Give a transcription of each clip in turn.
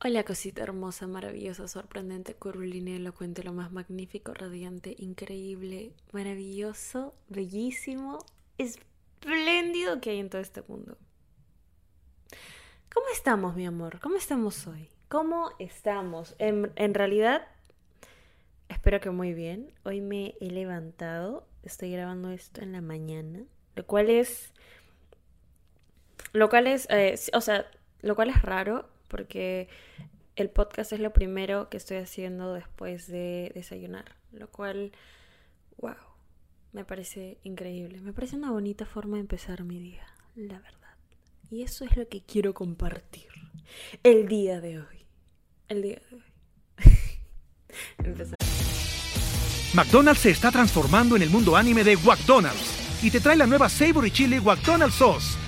Hola cosita hermosa, maravillosa, sorprendente, curvilínea, elocuente, lo más magnífico, radiante, increíble, maravilloso, bellísimo, espléndido que hay en todo este mundo. ¿Cómo estamos, mi amor? ¿Cómo estamos hoy? ¿Cómo estamos? En, realidad, espero que muy bien. Hoy me he levantado, estoy grabando esto en la mañana, lo cual es... Lo cual es, eh, o sea, lo cual es raro porque el podcast es lo primero que estoy haciendo después de desayunar, lo cual, wow, me parece increíble, me parece una bonita forma de empezar mi día, la verdad. Y eso es lo que quiero compartir el día de hoy, el día de hoy. McDonald's se está transformando en el mundo anime de McDonald's y te trae la nueva Savory Chili McDonald's Sauce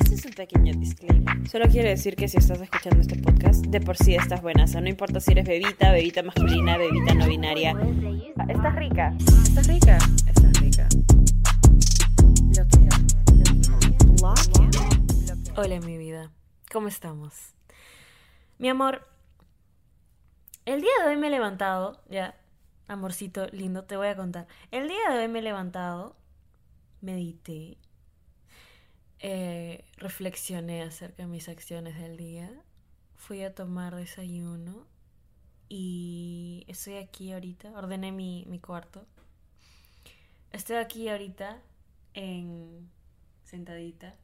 este es un pequeño disclaimer. Solo quiero decir que si estás escuchando este podcast, de por sí estás buena. O sea, no importa si eres bebita, bebita masculina, bebita no binaria. Estás rica. Estás rica. Estás rica. Hola, mi vida. ¿Cómo estamos? Mi amor, el día de hoy me he levantado, ya, amorcito lindo, te voy a contar. El día de hoy me he levantado, medité, eh, reflexioné acerca de mis acciones del día. Fui a tomar desayuno y estoy aquí ahorita. Ordené mi, mi cuarto. Estoy aquí ahorita en sentadita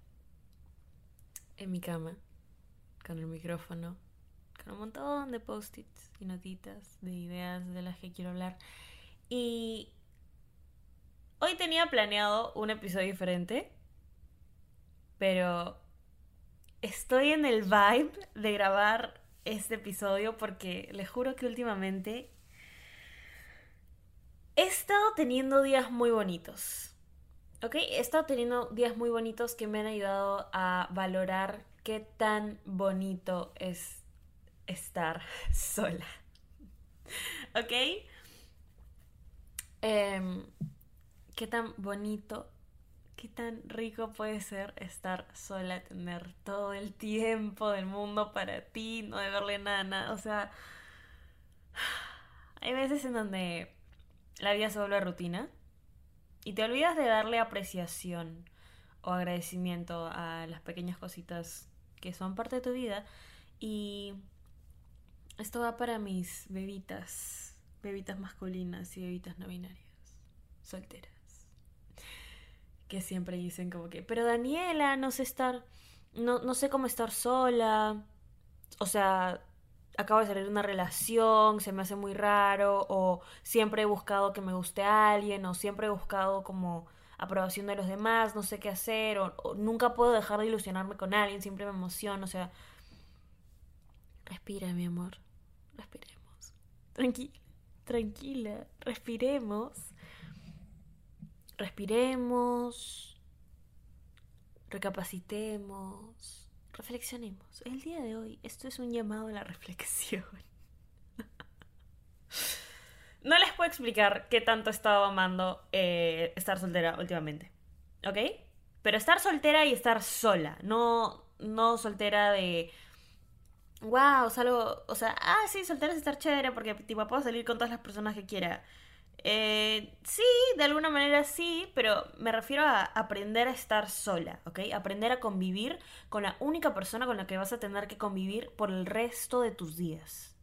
en mi cama con el micrófono, con un montón de post-its y notitas de ideas de las que quiero hablar. Y hoy tenía planeado un episodio diferente pero estoy en el vibe de grabar este episodio porque les juro que últimamente he estado teniendo días muy bonitos. ¿Ok? He estado teniendo días muy bonitos que me han ayudado a valorar qué tan bonito es estar sola. ¿Ok? Em, qué tan bonito qué tan rico puede ser estar sola, tener todo el tiempo del mundo para ti, no deberle nada, nada. O sea, hay veces en donde la vida se vuelve rutina y te olvidas de darle apreciación o agradecimiento a las pequeñas cositas que son parte de tu vida. Y esto va para mis bebitas, bebitas masculinas y bebitas no binarias, solteras que siempre dicen como que, pero Daniela, no sé estar, no, no sé cómo estar sola, o sea, acabo de salir de una relación, se me hace muy raro, o siempre he buscado que me guste alguien, o siempre he buscado como aprobación de los demás, no sé qué hacer, o, o nunca puedo dejar de ilusionarme con alguien, siempre me emociono, o sea, respira, mi amor, respiremos, tranquila, tranquila, respiremos respiremos, recapacitemos, reflexionemos. El día de hoy esto es un llamado a la reflexión. no les puedo explicar qué tanto he estado amando eh, estar soltera últimamente. ¿Ok? Pero estar soltera y estar sola. No, no soltera de wow, salgo, o sea, ah, sí, soltera es estar chévere porque tipo puedo salir con todas las personas que quiera. Eh, sí, de alguna manera sí, pero me refiero a aprender a estar sola, ¿ok? Aprender a convivir con la única persona con la que vas a tener que convivir por el resto de tus días.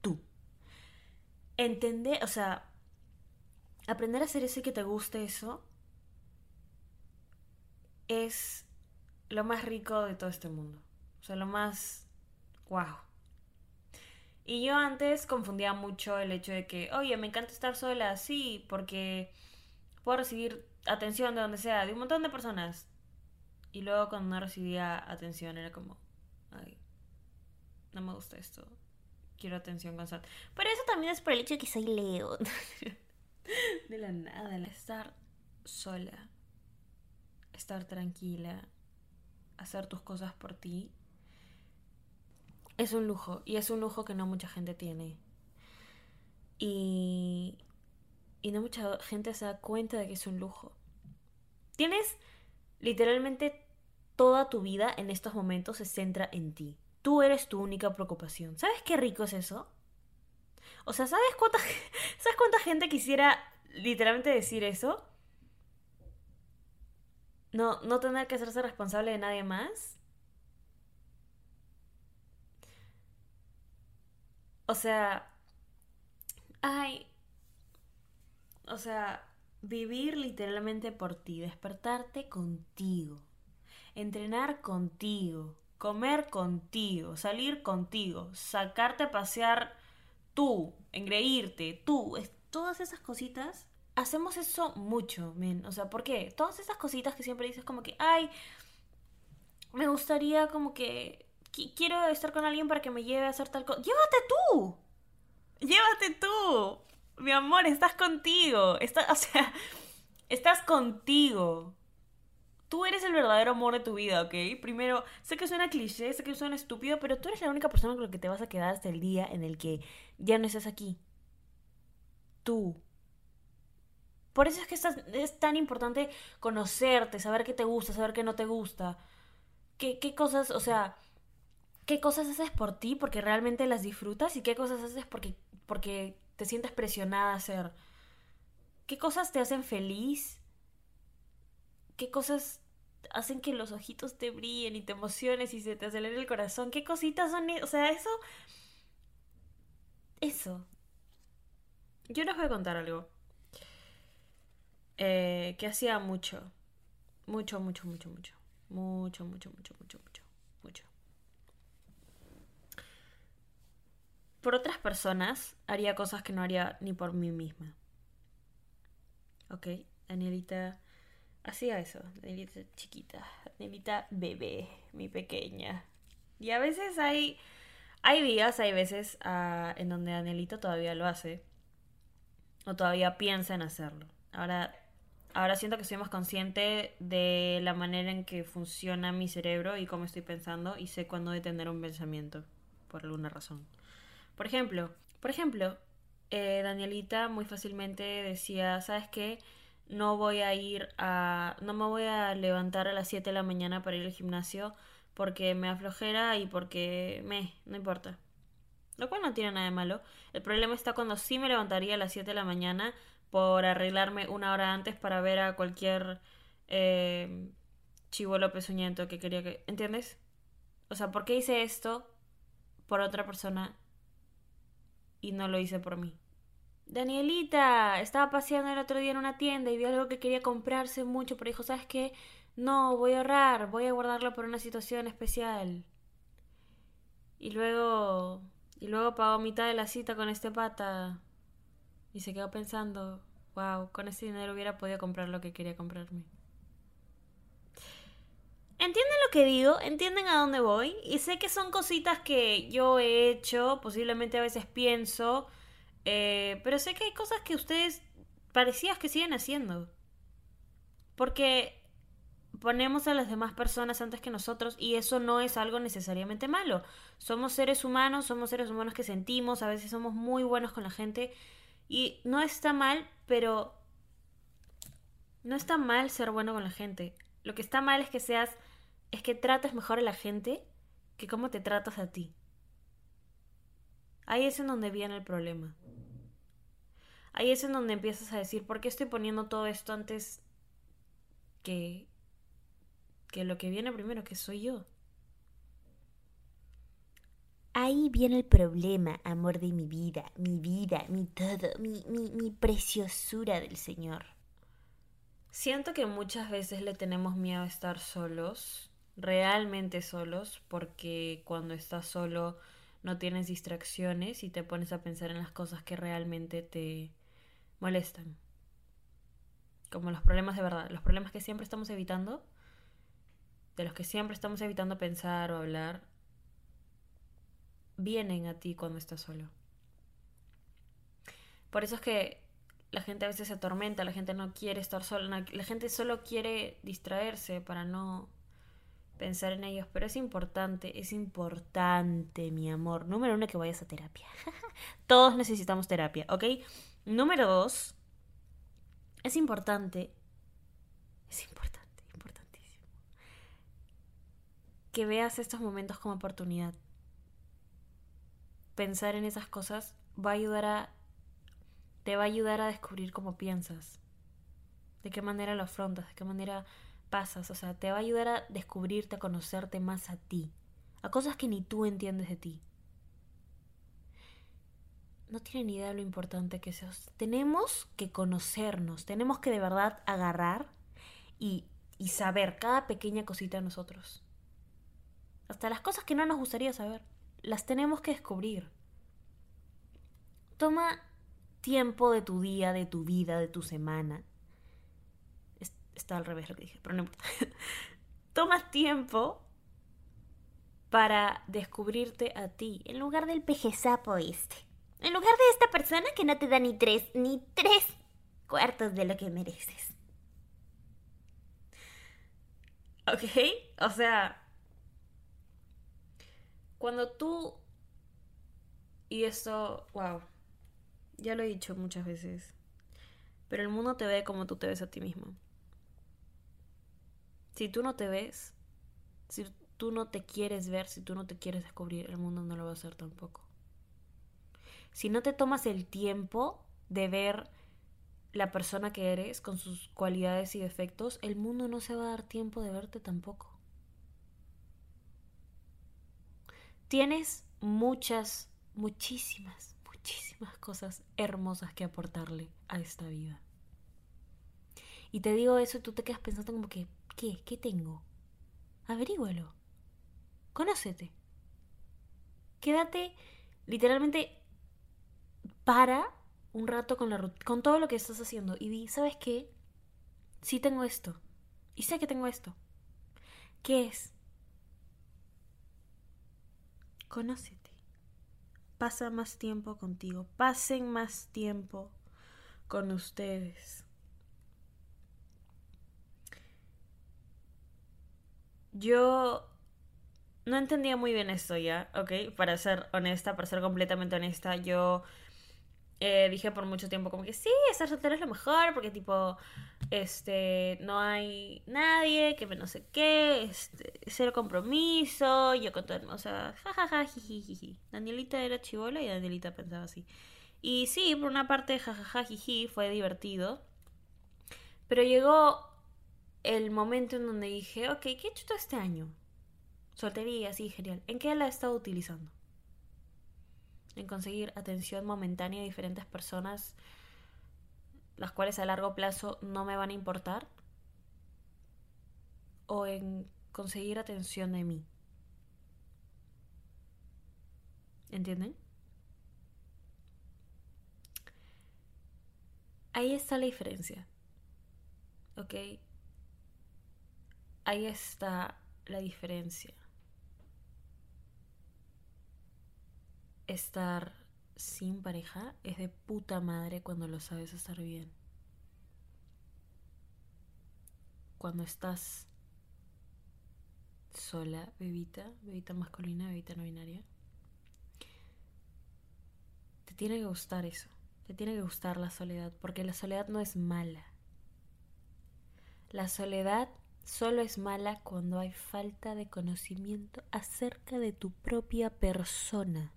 Tú. Entender, o sea, aprender a hacer eso que te guste eso es lo más rico de todo este mundo. O sea, lo más... ¡Wow! Y yo antes confundía mucho el hecho de que, oye, me encanta estar sola, sí, porque puedo recibir atención de donde sea, de un montón de personas. Y luego cuando no recibía atención era como, ay, no me gusta esto, quiero atención constante. Pero eso también es por el hecho de que soy Leo. de la nada, estar sola, estar tranquila, hacer tus cosas por ti, es un lujo y es un lujo que no mucha gente tiene. Y, y no mucha gente se da cuenta de que es un lujo. Tienes literalmente toda tu vida en estos momentos se centra en ti. Tú eres tu única preocupación. ¿Sabes qué rico es eso? O sea, ¿sabes cuánta, ¿sabes cuánta gente quisiera literalmente decir eso? No, no tener que hacerse responsable de nadie más. O sea, ay, o sea, vivir literalmente por ti, despertarte contigo, entrenar contigo, comer contigo, salir contigo, sacarte a pasear tú, engreírte, tú, todas esas cositas, hacemos eso mucho, men. O sea, ¿por qué? Todas esas cositas que siempre dices como que, ay, me gustaría como que quiero estar con alguien para que me lleve a hacer tal cosa. Llévate tú. Llévate tú. Mi amor, estás contigo. Está, o sea, estás contigo. Tú eres el verdadero amor de tu vida, ¿ok? Primero, sé que suena cliché, sé que suena estúpido, pero tú eres la única persona con la que te vas a quedar hasta el día en el que ya no estés aquí. Tú. Por eso es que es tan importante conocerte, saber qué te gusta, saber qué no te gusta. ¿Qué, qué cosas, o sea, qué cosas haces por ti porque realmente las disfrutas y qué cosas haces porque, porque te sientes presionada a hacer? ¿Qué cosas te hacen feliz? qué cosas hacen que los ojitos te brillen y te emociones y se te acelere el corazón. ¿Qué cositas son? E-? O sea, eso... Eso. Yo les voy a contar algo. Eh, que hacía mucho. Mucho, mucho, mucho, mucho. Mucho, mucho, mucho, mucho, mucho. Mucho. Por otras personas haría cosas que no haría ni por mí misma. Ok, Danielita hacía eso, Danielita chiquita, Danielita bebé, mi pequeña. Y a veces hay, hay días, hay veces ah, en donde Danielito todavía lo hace, o todavía piensa en hacerlo. Ahora, ahora siento que soy más consciente de la manera en que funciona mi cerebro y cómo estoy pensando y sé cuándo detener un pensamiento, por alguna razón. Por ejemplo, por ejemplo, eh, Danielita muy fácilmente decía, ¿sabes qué? no voy a ir a, no me voy a levantar a las 7 de la mañana para ir al gimnasio porque me aflojera y porque me, no importa. Lo cual no tiene nada de malo. El problema está cuando sí me levantaría a las 7 de la mañana por arreglarme una hora antes para ver a cualquier eh, chivolo pezuñento que quería que... ¿Entiendes? O sea, ¿por qué hice esto por otra persona y no lo hice por mí? Danielita estaba paseando el otro día en una tienda y vio algo que quería comprarse mucho, pero dijo, ¿sabes qué? No, voy a ahorrar, voy a guardarlo por una situación especial. Y luego... Y luego pagó mitad de la cita con este pata. Y se quedó pensando, wow, con ese dinero hubiera podido comprar lo que quería comprarme. ¿Entienden lo que digo? ¿Entienden a dónde voy? Y sé que son cositas que yo he hecho, posiblemente a veces pienso, eh, pero sé que hay cosas que ustedes parecías que siguen haciendo. Porque ponemos a las demás personas antes que nosotros y eso no es algo necesariamente malo. Somos seres humanos, somos seres humanos que sentimos, a veces somos muy buenos con la gente y no está mal, pero no está mal ser bueno con la gente. Lo que está mal es que seas, es que trates mejor a la gente que cómo te tratas a ti. Ahí es en donde viene el problema. Ahí es en donde empiezas a decir, ¿por qué estoy poniendo todo esto antes que, que lo que viene primero, que soy yo? Ahí viene el problema, amor de mi vida, mi vida, mi todo, mi, mi, mi preciosura del Señor. Siento que muchas veces le tenemos miedo a estar solos, realmente solos, porque cuando estás solo no tienes distracciones y te pones a pensar en las cosas que realmente te molestan. Como los problemas de verdad, los problemas que siempre estamos evitando, de los que siempre estamos evitando pensar o hablar, vienen a ti cuando estás solo. Por eso es que la gente a veces se atormenta, la gente no quiere estar sola, la gente solo quiere distraerse para no pensar en ellos, pero es importante, es importante, mi amor. Número uno, que vayas a terapia. Todos necesitamos terapia, ¿ok? Número dos, es importante, es importante, importantísimo, que veas estos momentos como oportunidad. Pensar en esas cosas va a ayudar a, te va a ayudar a descubrir cómo piensas, de qué manera lo afrontas, de qué manera pasas, o sea, te va a ayudar a descubrirte, a conocerte más a ti, a cosas que ni tú entiendes de ti. No tienen ni idea de lo importante que es. Tenemos que conocernos, tenemos que de verdad agarrar y, y saber cada pequeña cosita de nosotros. Hasta las cosas que no nos gustaría saber, las tenemos que descubrir. Toma tiempo de tu día, de tu vida, de tu semana, está al revés lo que dije, pero no importa. Tomas tiempo para descubrirte a ti, en lugar del peje sapo este. En lugar de esta persona que no te da ni tres, ni tres cuartos de lo que mereces. ¿Ok? O sea, cuando tú... Y esto, wow, ya lo he dicho muchas veces, pero el mundo te ve como tú te ves a ti mismo. Si tú no te ves, si tú no te quieres ver, si tú no te quieres descubrir, el mundo no lo va a hacer tampoco. Si no te tomas el tiempo de ver la persona que eres con sus cualidades y defectos, el mundo no se va a dar tiempo de verte tampoco. Tienes muchas, muchísimas, muchísimas cosas hermosas que aportarle a esta vida. Y te digo eso y tú te quedas pensando como que, ¿Qué? ¿Qué tengo? Averígualo. Conócete. Quédate literalmente para un rato con, la, con todo lo que estás haciendo y di, ¿sabes qué? Sí tengo esto. Y sé que tengo esto. ¿Qué es? Conócete. Pasa más tiempo contigo. Pasen más tiempo con ustedes. Yo no entendía muy bien esto ya, ¿ok? Para ser honesta, para ser completamente honesta, yo eh, dije por mucho tiempo como que sí, estar soltero es lo mejor, porque tipo, este, no hay nadie, que me no sé qué, este, cero compromiso, yo con todo, o sea, jajaja, jiji, Danielita era chivola y Danielita pensaba así. Y sí, por una parte, jajaja, jiji, fue divertido, pero llegó el momento en donde dije, ok, ¿qué he hecho todo este año? Soltería, sí, genial. ¿En qué la he estado utilizando? En conseguir atención momentánea de diferentes personas, las cuales a largo plazo no me van a importar. O en conseguir atención de mí. ¿Entienden? Ahí está la diferencia. ¿Ok? Ahí está la diferencia. Estar sin pareja es de puta madre cuando lo sabes estar bien. Cuando estás sola, bebita, bebita masculina, bebita no binaria, te tiene que gustar eso. Te tiene que gustar la soledad, porque la soledad no es mala. La soledad Solo es mala cuando hay falta de conocimiento acerca de tu propia persona.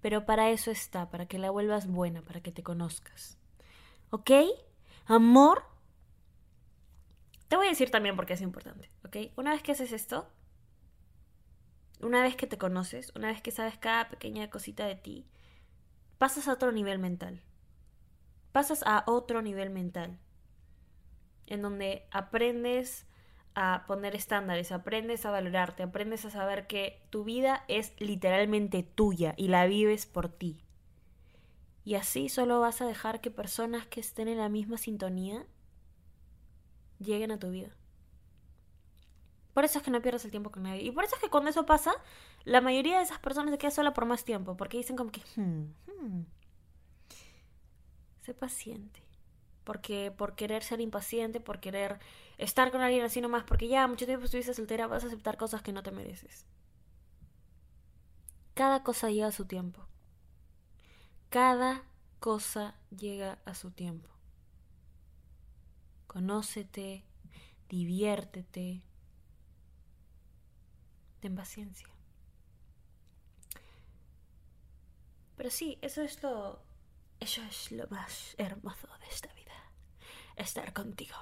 Pero para eso está, para que la vuelvas buena, para que te conozcas. ¿Ok? Amor. Te voy a decir también por qué es importante, ¿ok? Una vez que haces esto, una vez que te conoces, una vez que sabes cada pequeña cosita de ti, pasas a otro nivel mental. Pasas a otro nivel mental. En donde aprendes a poner estándares, aprendes a valorarte, aprendes a saber que tu vida es literalmente tuya y la vives por ti. Y así solo vas a dejar que personas que estén en la misma sintonía lleguen a tu vida. Por eso es que no pierdas el tiempo con nadie. Y por eso es que cuando eso pasa, la mayoría de esas personas se queda sola por más tiempo. Porque dicen como que... Hmm, hmm, sé paciente. porque por querer ser impaciente, por querer estar con alguien así nomás, porque ya mucho tiempo estuviste soltera, vas a aceptar cosas que no te mereces. Cada cosa llega a su tiempo. Cada cosa llega a su tiempo. Conócete, diviértete, ten paciencia. Pero sí, eso es lo. Eso es lo más hermoso de esta vida. Estar contigo.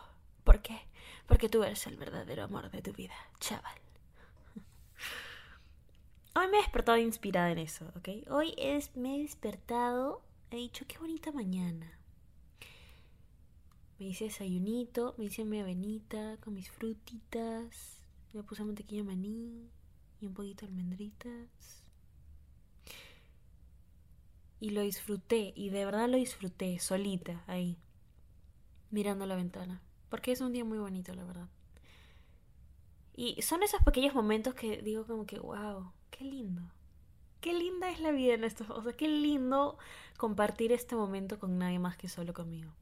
¿Por qué? Porque tú eres el verdadero amor de tu vida, chaval. Hoy me he despertado inspirada en eso, ¿ok? Hoy es, me he despertado, he dicho, qué bonita mañana. Me hice desayunito, me hice mi avenita con mis frutitas, me puse mantequilla maní y un poquito de almendritas. Y lo disfruté, y de verdad lo disfruté, solita, ahí, mirando la ventana. Porque es un día muy bonito, la verdad. Y son esos pequeños momentos que digo como que, wow, qué lindo. Qué linda es la vida en estos, o sea, qué lindo compartir este momento con nadie más que solo conmigo.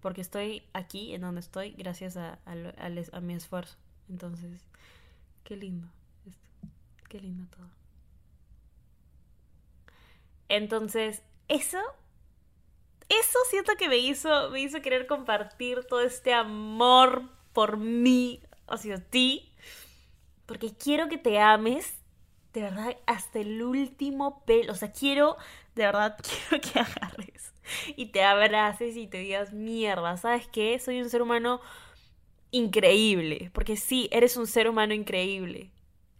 Porque estoy aquí, en donde estoy, gracias a, a, mi esfuerzo. Entonces, qué lindo. Qué lindo todo. Entonces, eso, eso siento que me hizo, me hizo querer compartir todo este amor por mí, hacia ti, porque quiero que te ames, de verdad, hasta el último pelo, o sea, quiero, de verdad, quiero que agarres y te abraces y te digas, mierda, ¿sabes qué? Soy un ser humano increíble, porque sí, eres un ser humano increíble,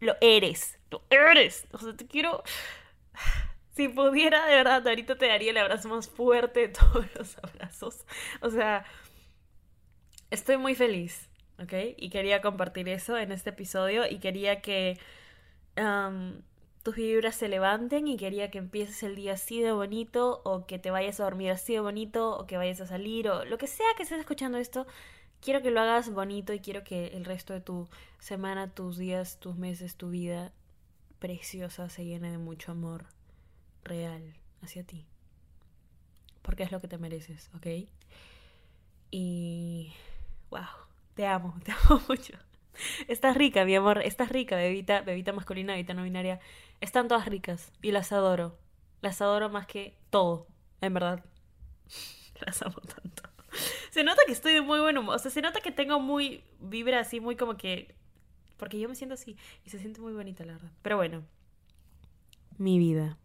lo eres, lo eres, o sea, te quiero si pudiera, de verdad, ahorita te daría el abrazo más fuerte de todos los abrazos. O sea, estoy muy feliz, ¿ok? Y quería compartir eso en este episodio y quería que um, tus vibras se levanten y quería que empieces el día así de bonito o que te vayas a dormir así de bonito o que vayas a salir o lo que sea que estés escuchando esto. Quiero que lo hagas bonito y quiero que el resto de tu semana, tus días, tus meses, tu vida preciosa se llene de mucho amor real hacia ti. Porque es lo que te mereces, ¿ok? Y... ¡Wow! Te amo, te amo mucho. Estás rica, mi amor, estás rica, bebita, bebita masculina, bebita no binaria. Están todas ricas y las adoro. Las adoro más que todo, en verdad. Las amo tanto. Se nota que estoy de muy buen humor. O sea, se nota que tengo muy vibra así, muy como que. Porque yo me siento así. Y se siente muy bonita, la verdad. Pero bueno. Mi vida.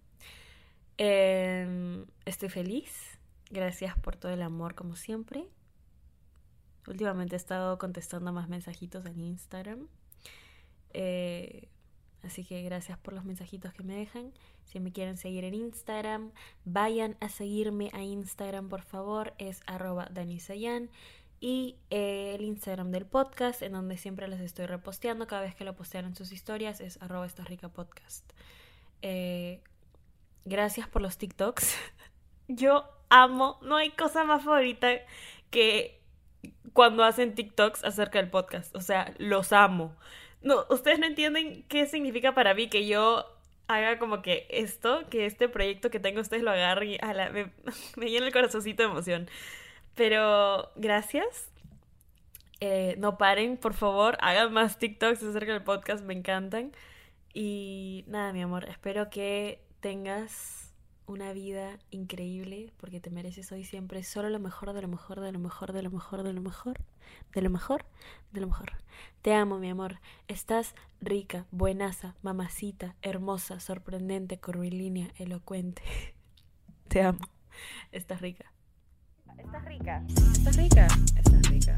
Eh, estoy feliz. Gracias por todo el amor, como siempre. Últimamente he estado contestando más mensajitos en Instagram. Eh, así que gracias por los mensajitos que me dejan. Si me quieren seguir en Instagram, vayan a seguirme a Instagram, por favor. Es arroba danisayan. Y eh, el Instagram del podcast, en donde siempre les estoy reposteando. Cada vez que lo postean en sus historias, es arroba rica podcast. Eh, gracias por los TikToks. Yo amo, no hay cosa más favorita que cuando hacen TikToks acerca del podcast. O sea, los amo. No, ustedes no entienden qué significa para mí que yo haga como que esto, que este proyecto que tengo ustedes lo agarren y me, me llena el corazoncito de emoción. Pero gracias. Eh, no paren, por favor, hagan más TikToks acerca del podcast, me encantan. Y nada, mi amor, espero que tengas una vida increíble porque te mereces hoy siempre solo lo mejor, de lo mejor, de lo mejor, de lo mejor, de lo mejor, de lo mejor, de lo mejor. Te amo, mi amor. Estás rica, buenaza, mamacita, hermosa, sorprendente, curvilínea, elocuente. Te amo. Estás rica. Estás rica. Estás rica. Estás rica.